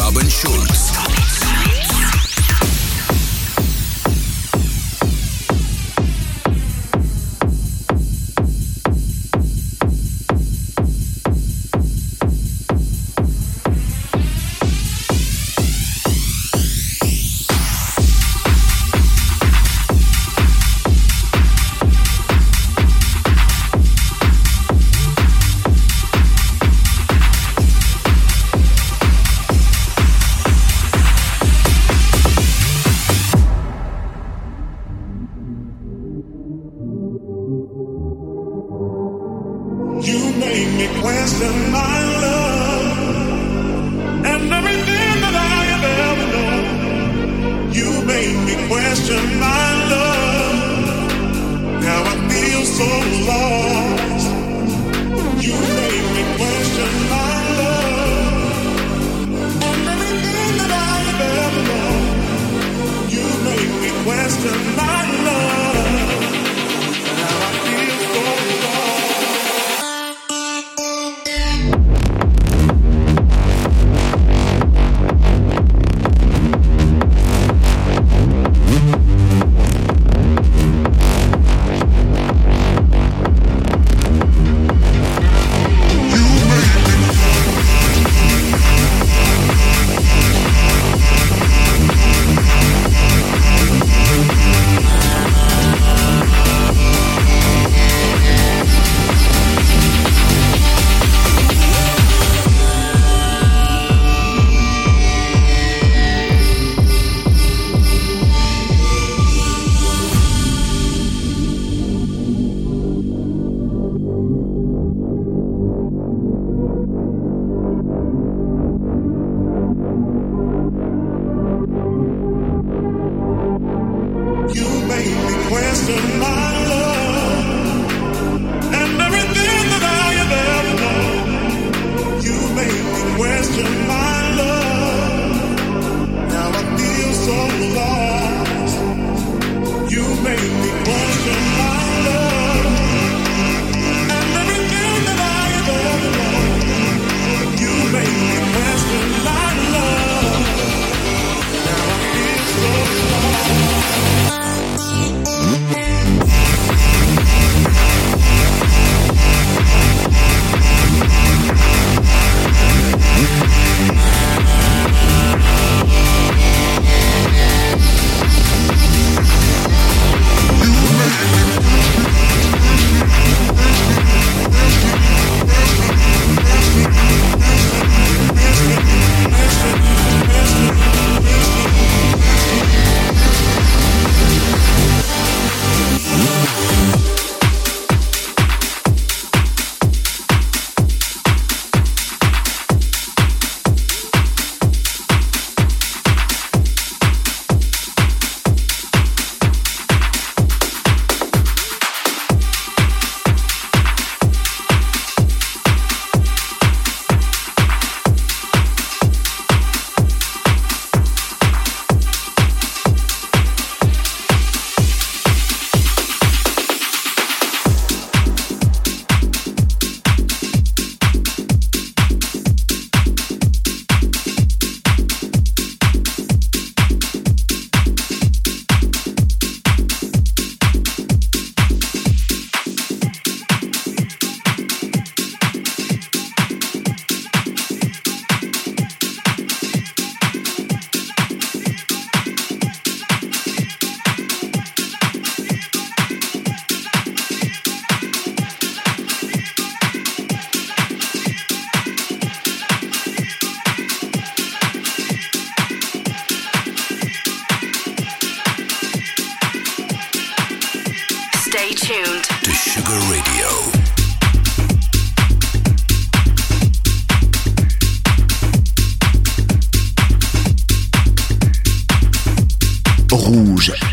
Robin Schulz.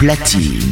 Platine.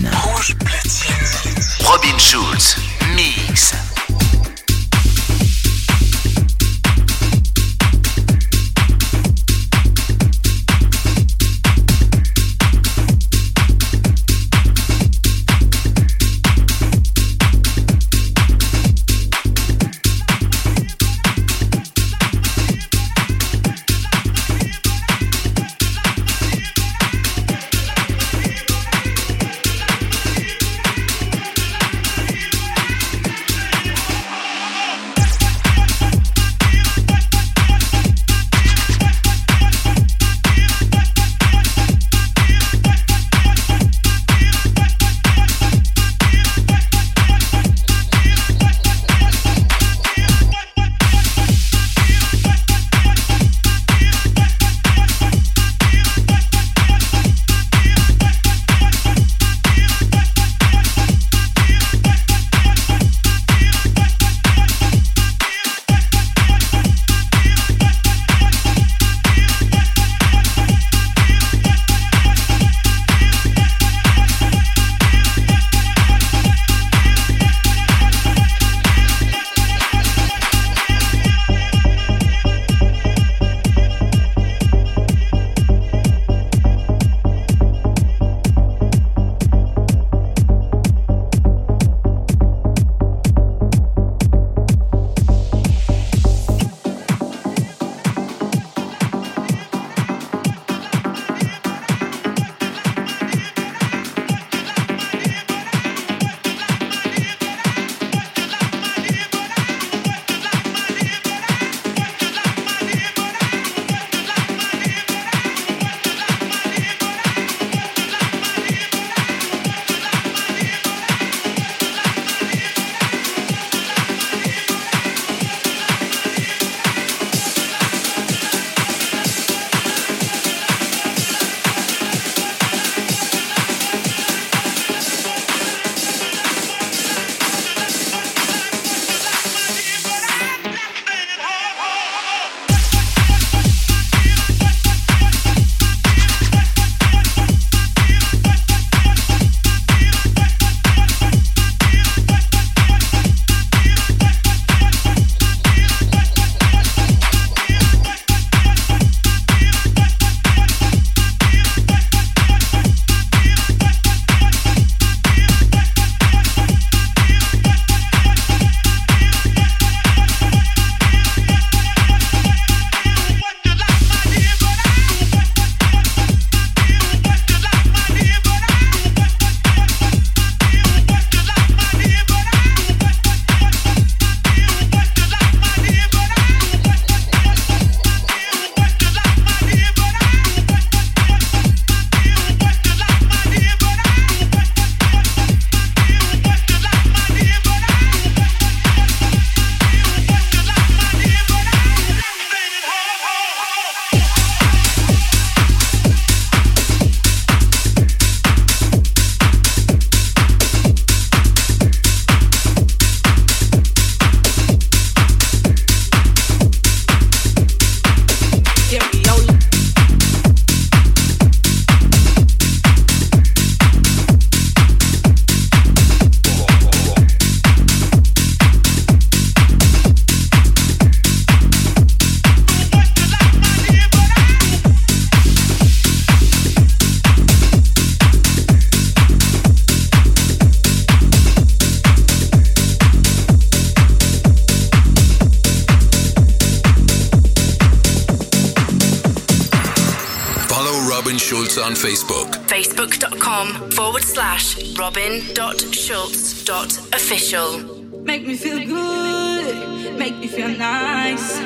On Facebook. Facebook.com forward slash robin.schultz.official. Make me feel good, make me feel nice.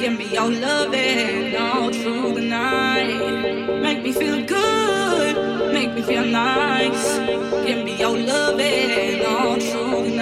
Give me your loving all through the night. Make me feel good, make me feel nice. Give me your loving all through the night.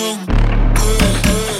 you. Hey, hey.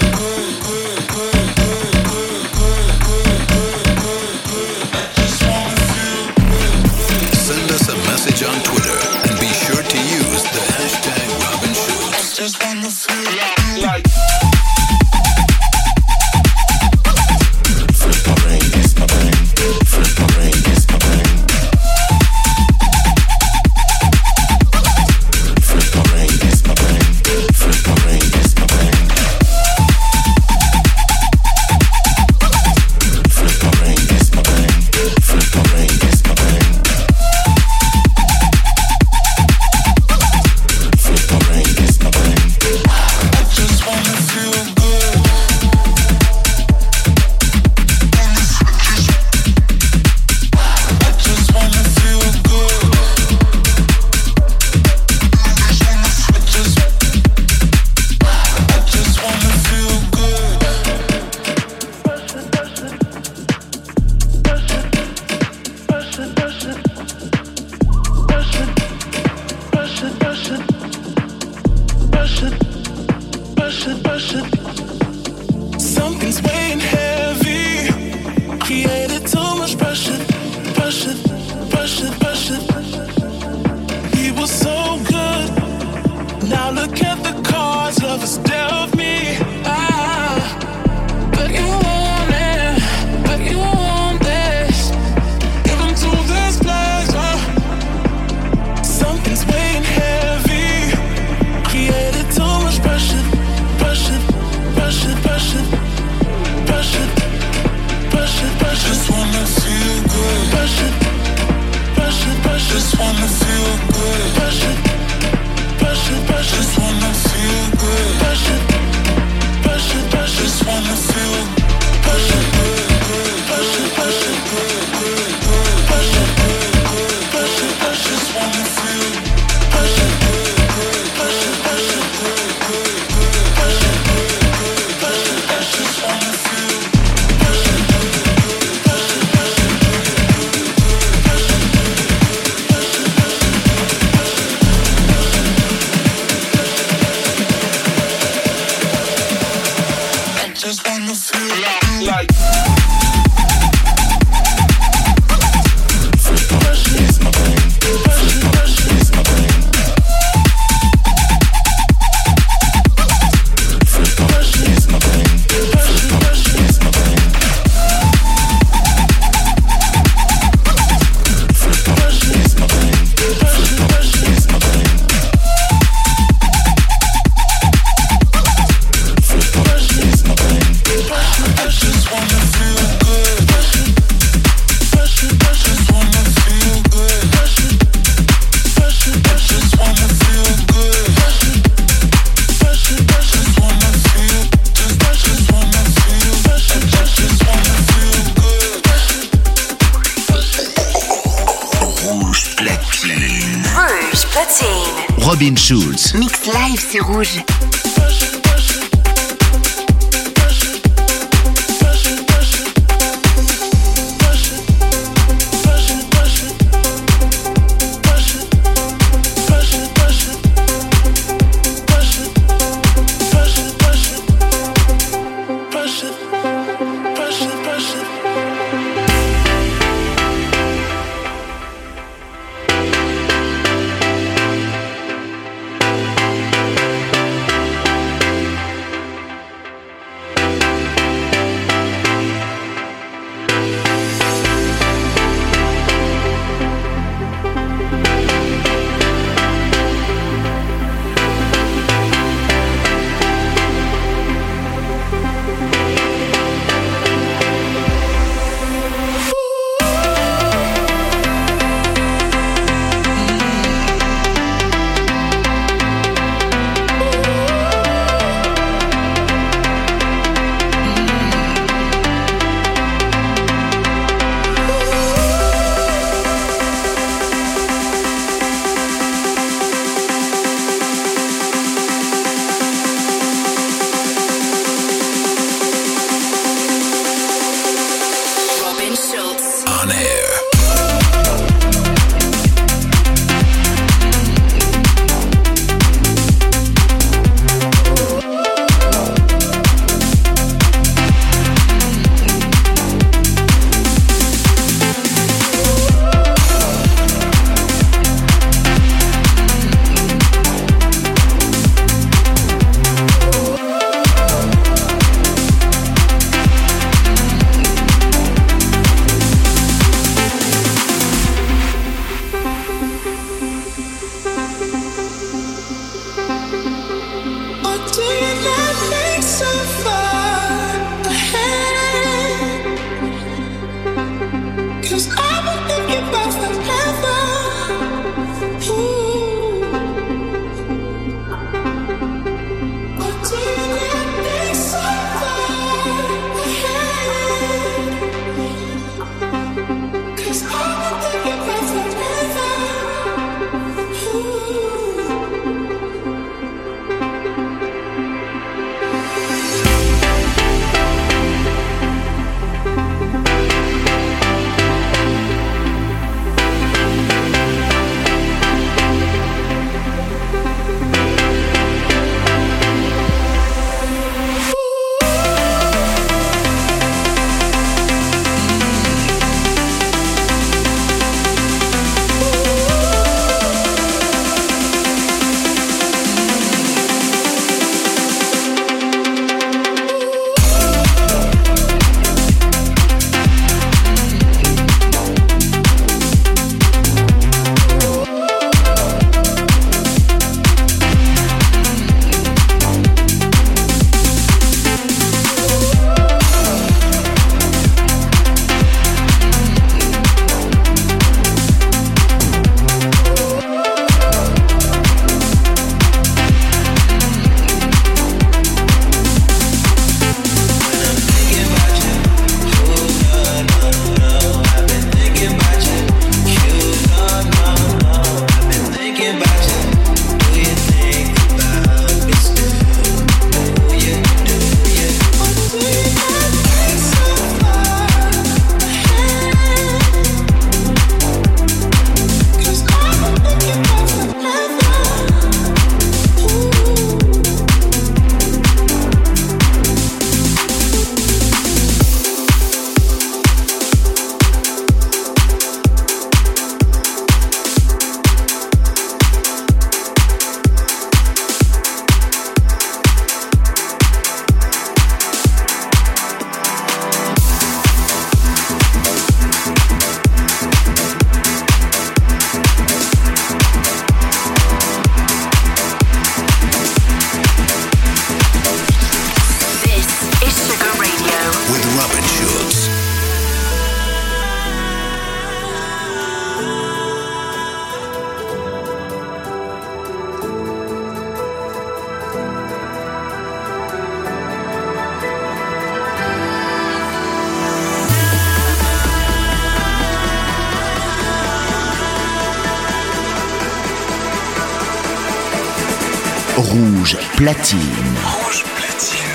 Platine. Rouge platine.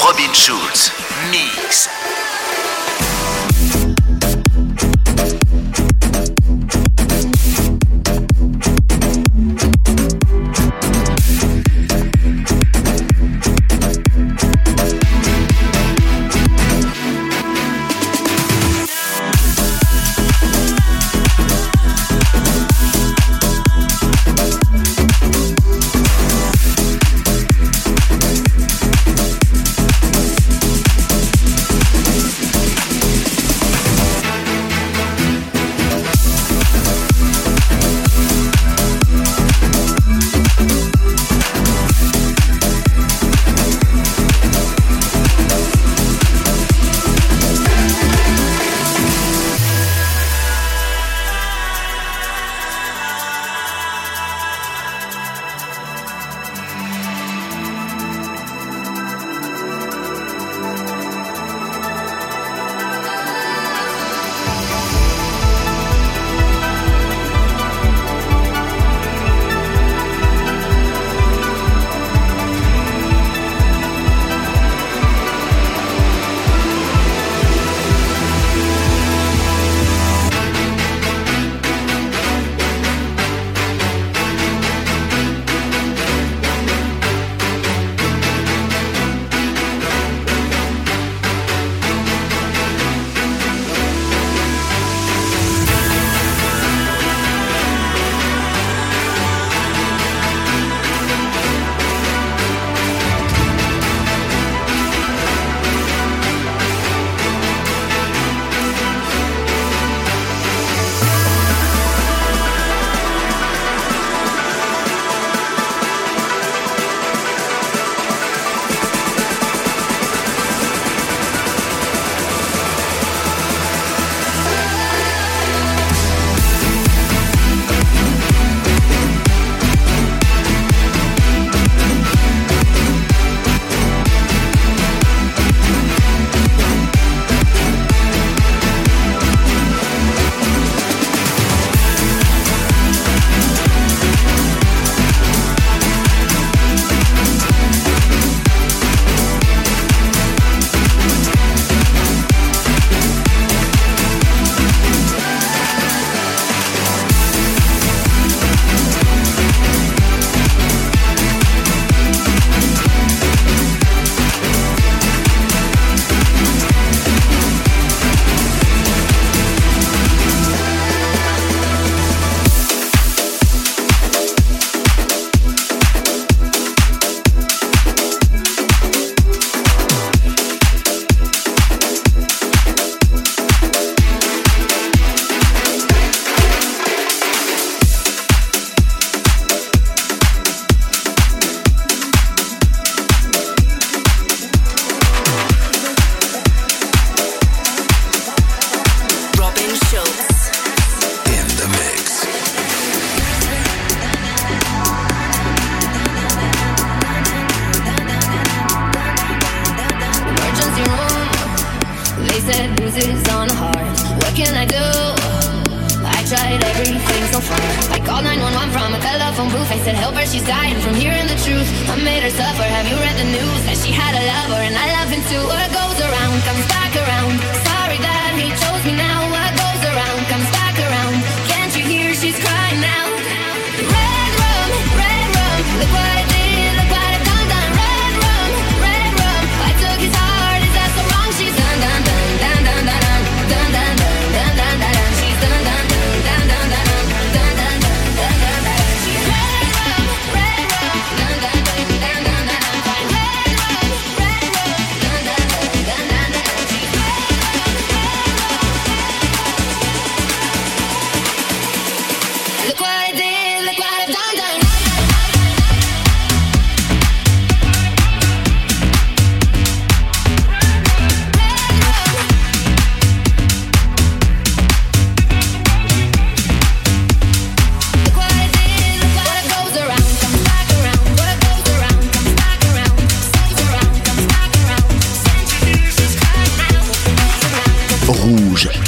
Robin Schulz, mix.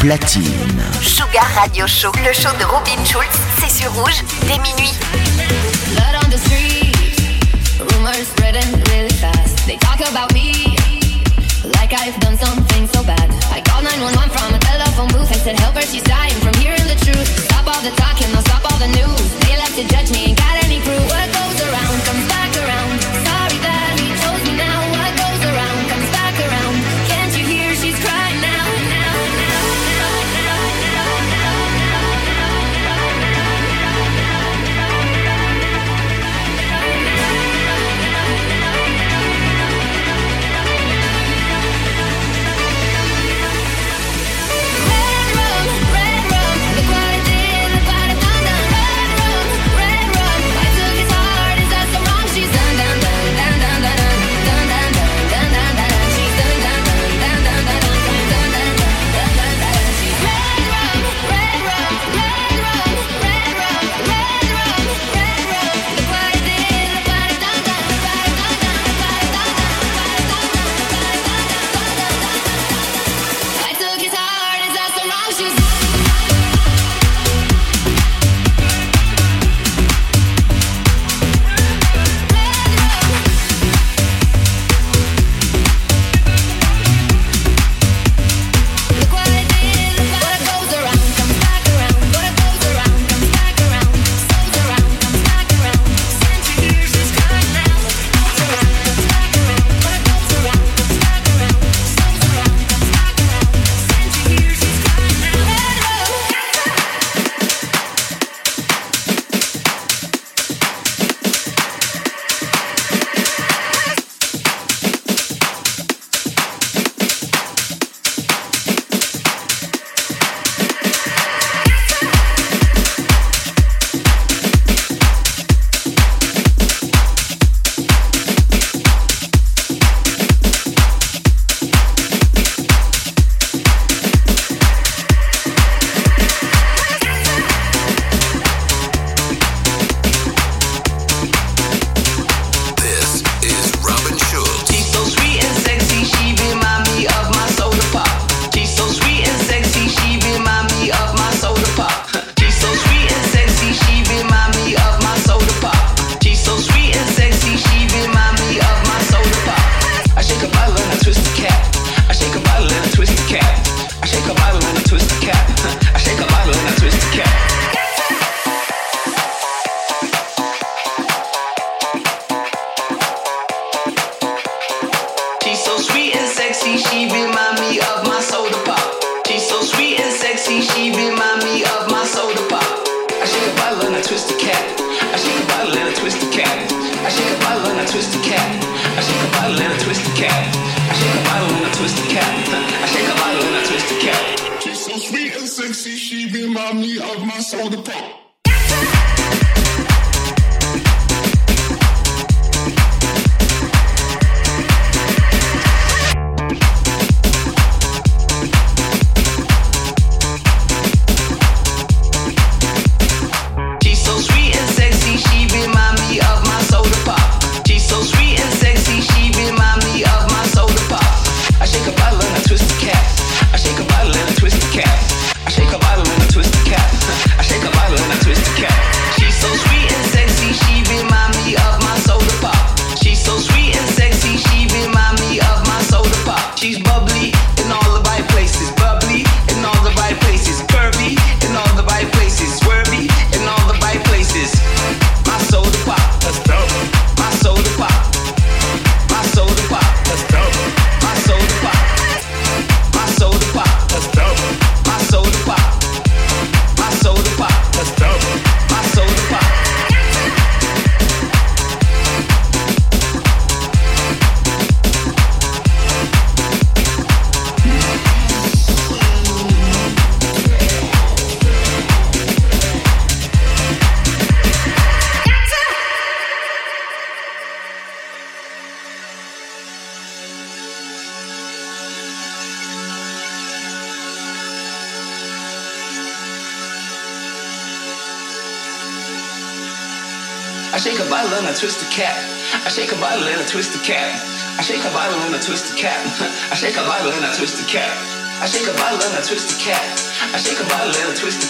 platine. Sugar Radio Show, le show de Robin Schulz, c'est sur rouge dès minuit. Blood on the streets, rumors spreading really fast. They talk about me like I've done something so bad. I called 911 from a telephone booth. I said, Help her, she's dying from hearing the truth. Stop all the talking, I'll stop all the news. They like to judge me.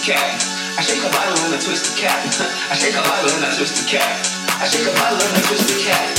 cat. I shake a bottle and I twist the cap. I shake a bottle and I twist the cap. I shake a bottle and I twist the cap.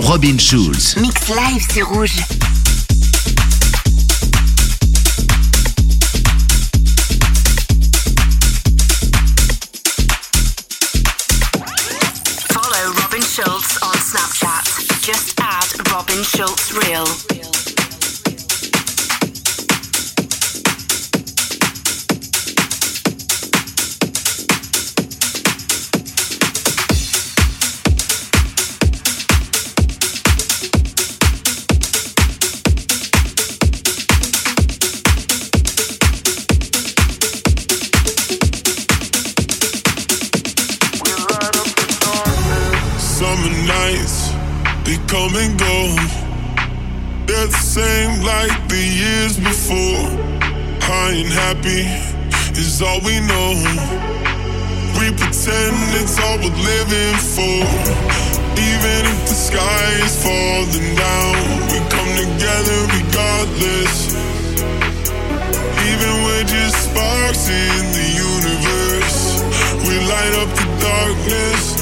Robin Schulz. Mix live sur Rouge. Follow Robin Schultz on Snapchat. Just add Robin Schultz Real. Come and go. They're the same like the years before. High and happy is all we know. We pretend it's all we're living for. Even if the sky is falling down, we come together regardless. Even we're just sparks in the universe, we light up the darkness.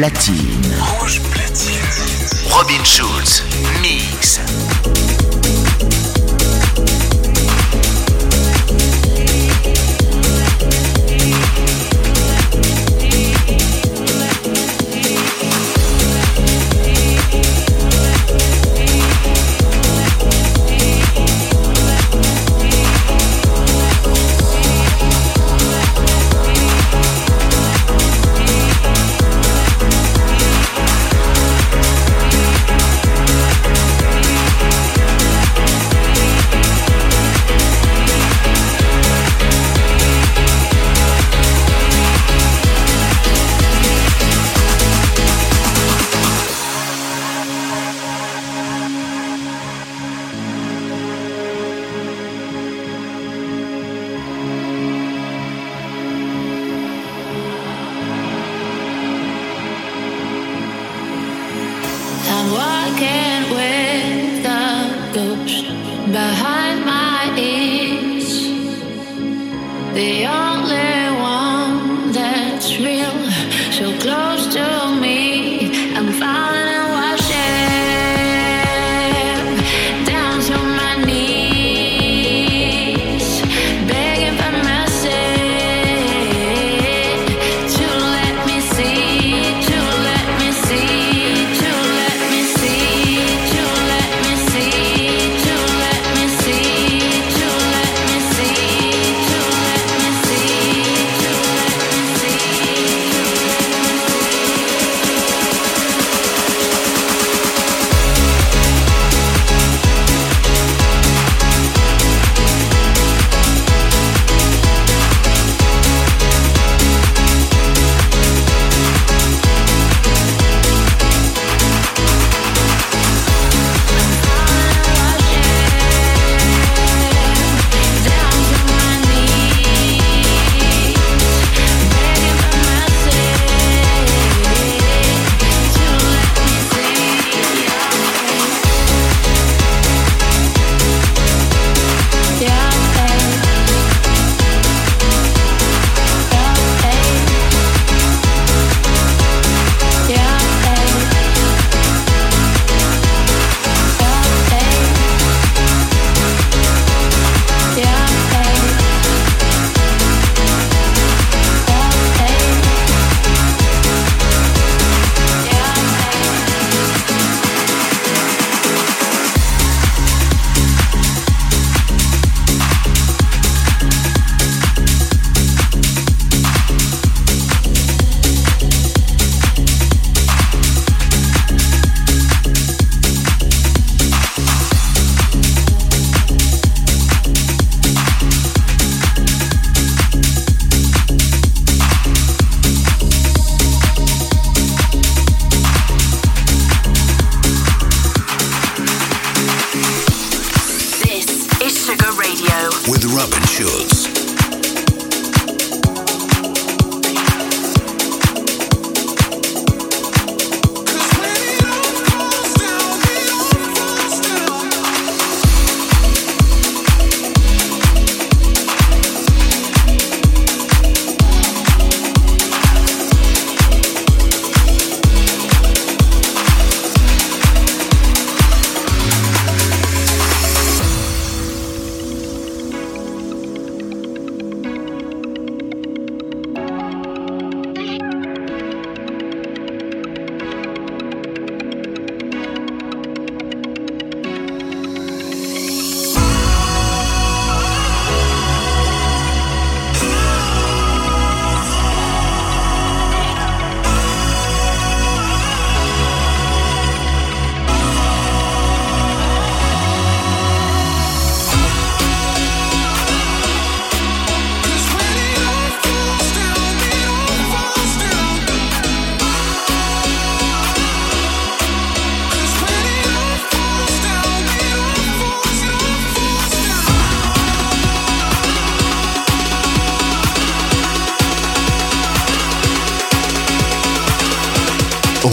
platine.